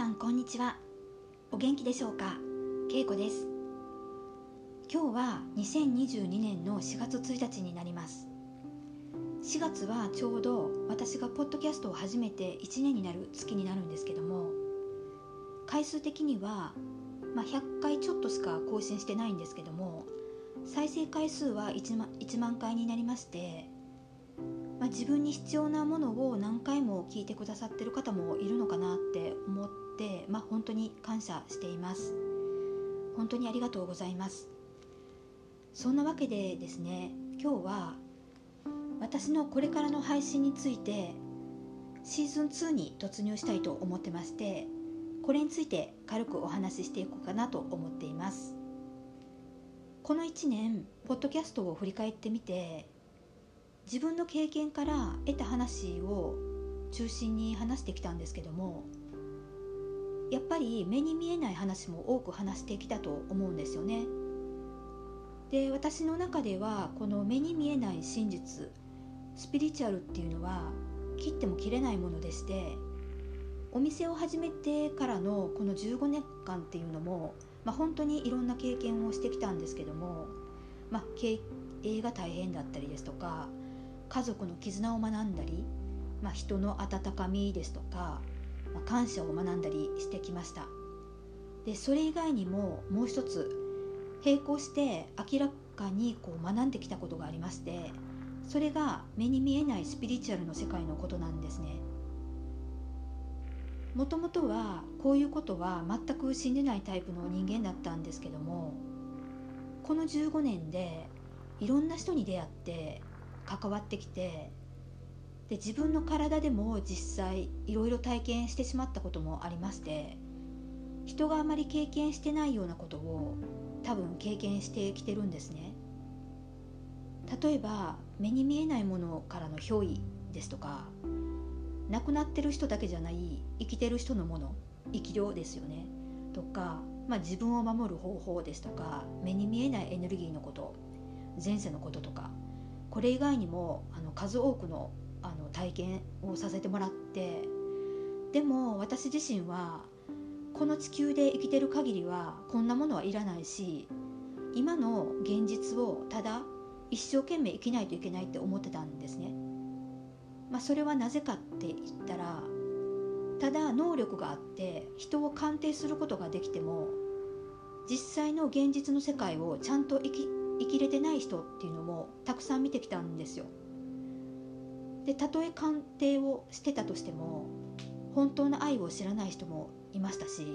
さんこんにちは。お元気でしょうか？けいこです。今日は2022年の4月1日になります。4月はちょうど私がポッドキャストを始めて1年になる月になるんですけども回数的には、まあ、100回ちょっとしか更新してないんですけども再生回数は 1, 万1万回になりましてまあ、自分に必要なものを何回も聞いてくださってる方もいるのかなって思って、まあ、本当に感謝しています。本当にありがとうございます。そんなわけでですね今日は私のこれからの配信についてシーズン2に突入したいと思ってましてこれについて軽くお話ししていこうかなと思っています。この1年ポッドキャストを振り返ってみて自分の経験から得た話を中心に話してきたんですけどもやっぱり目に見えない話も多く話してきたと思うんですよね。で私の中ではこの目に見えない真実スピリチュアルっていうのは切っても切れないものでしてお店を始めてからのこの15年間っていうのも、まあ、本当にいろんな経験をしてきたんですけども、まあ、経営が大変だったりですとか家族の絆を学んだり、まあ、人の温かみですとか、まあ、感謝を学んだりしてきました。でそれ以外にももう一つ並行して明らかにこう学んできたことがありましてそれが目に見えないスピリチュアルの世界のことなんですね。もともとはこういうことは全く信じないタイプの人間だったんですけどもこの15年でいろんな人に出会って関わってきてで自分の体でも実際いろいろ体験してしまったこともありまして人があまり経験してないようなことを多分経験してきてるんですね。例えば目に見えないものからの憑依ですとか亡くなってる人だけじゃない生きてる人のもの生き量ですよね。とか、まあ、自分を守る方法ですとか目に見えないエネルギーのこと前世のこととかこれ以外にもあの数多くのあの体験をさせてもらってでも私自身はこの地球で生きてる限りはこんなものはいらないし今の現実をただ一生懸命生きないといけないって思ってたんですね。まあ、それはなぜかって言ったらただ能力があって人を鑑定することができても実際の現実の世界をちゃんと生き生きれてない人っていうのもたくさん見てきたんですよ。でたとえ鑑定をしてたとしても本当の愛を知らない人もいましたし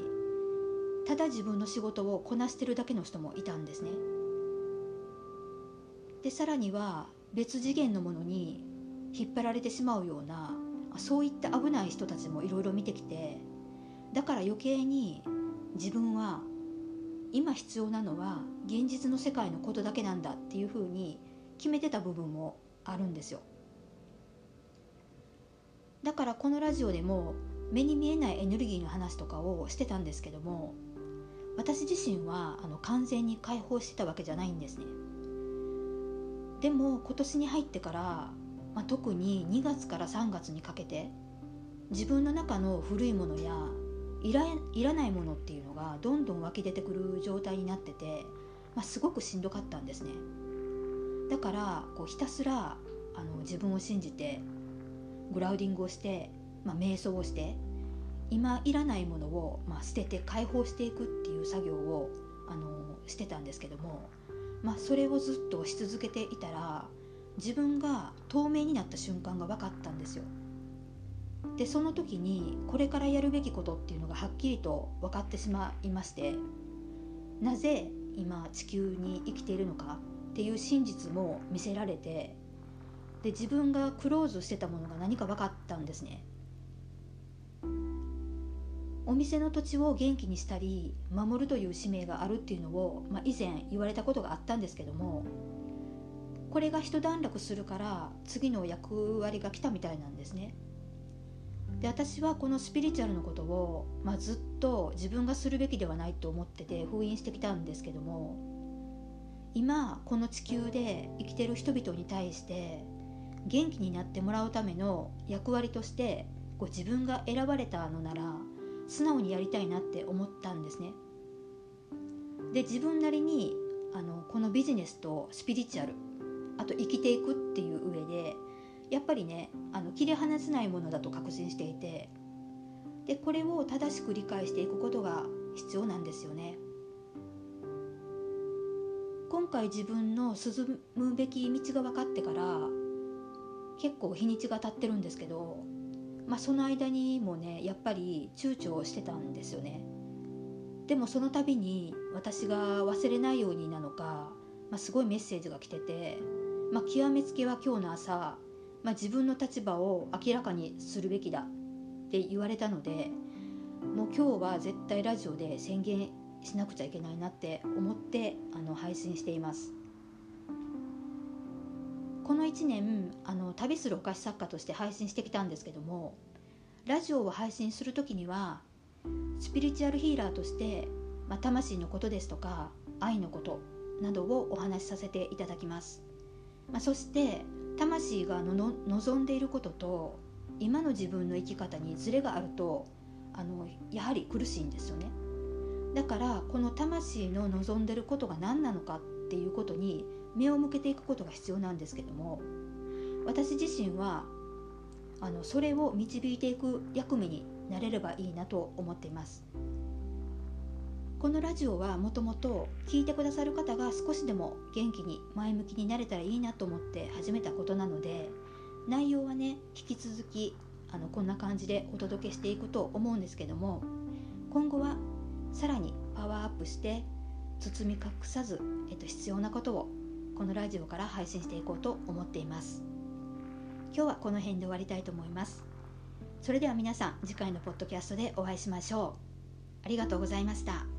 ただ自分の仕事をこなしてるだけの人もいたんですね。でさらには別次元のものに引っ張られてしまうようなそういった危ない人たちもいろいろ見てきてだから余計に自分は今必要なのは現実の世界のことだけなんだっていうふうに決めてた部分もあるんですよだからこのラジオでも目に見えないエネルギーの話とかをしてたんですけども私自身はあの完全に解放してたわけじゃないんですね。でも今年に入ってから、まあ、特に2月から3月にかけて自分の中の古いものやいらいらないものっていうのがどんどん湧き出てくる状態になってて、まあ、すごくしんどかったんですね。だからこうひたすらあの自分を信じてグラウディングをして、まあ、瞑想をして今いらないものを、まあ、捨てて解放していくっていう作業をあのしてたんですけども、まあ、それをずっとし続けていたら自分が透明になった瞬間が分かったんですよ。でその時にこれからやるべきことっていうのがはっきりと分かってしまいましてなぜ今地球に生きているのかっていう真実も見せられてで自分がクローズしてたものが何か分かったんですね。お店の土地を元気にしたり守るという使命があるっていうのを、まあ、以前言われたことがあったんですけどもこれが一段落するから次の役割が来たみたいなんですね。で私はこのスピリチュアルのことを、まあ、ずっと自分がするべきではないと思ってて封印してきたんですけども今この地球で生きてる人々に対して元気になってもらうための役割としてこう自分が選ばれたのなら素直にやりたいなって思ったんですね。で自分なりにあのこのビジネスとスピリチュアルあと生きていくっていう上でやっぱりねあの切り離せないものだと確信していてでこれを正しく理解していくことが必要なんですよね。今回自分の進むべき道が分かってから結構日にちが経ってるんですけど、まあ、その間にもねやっぱり躊躇してたんですよね。でもその度に私が忘れないようになのか、まあ、すごいメッセージが来てて、まあ、極めつけは今日の朝、まあ、自分の立場を明らかにするべきだって言われたのでもう今日は絶対ラジオで宣言しなくちゃいけないなって思ってあの配信しています。この1年あの旅するお菓子作家として配信してきたんですけどもラジオを配信する時にはスピリチュアルヒーラーとして、まあ、魂のことですとか愛のことなどをお話しさせていただきます、まあ、そして魂がの望んでいることと今の自分の生き方にズレがあるとあのやはり苦しいんですよね。だからこの魂の望んでることが何なのかっていうことに目を向けていくことが必要なんですけども私自身はあのそれを導いていく役目になれればいいなと思っています。このラジオはもともと聞いてくださる方が少しでも元気に前向きになれたらいいなと思って始めたことなので内容はね引き続きあのこんな感じでお届けしていくと思うんですけども今後はさらにパワーアップして包み隠さず、えっと、必要なことをこのラジオから配信していこうと思っています。今日はこの辺で終わりたいと思います。それでは皆さん次回のポッドキャストでお会いしましょう。ありがとうございました。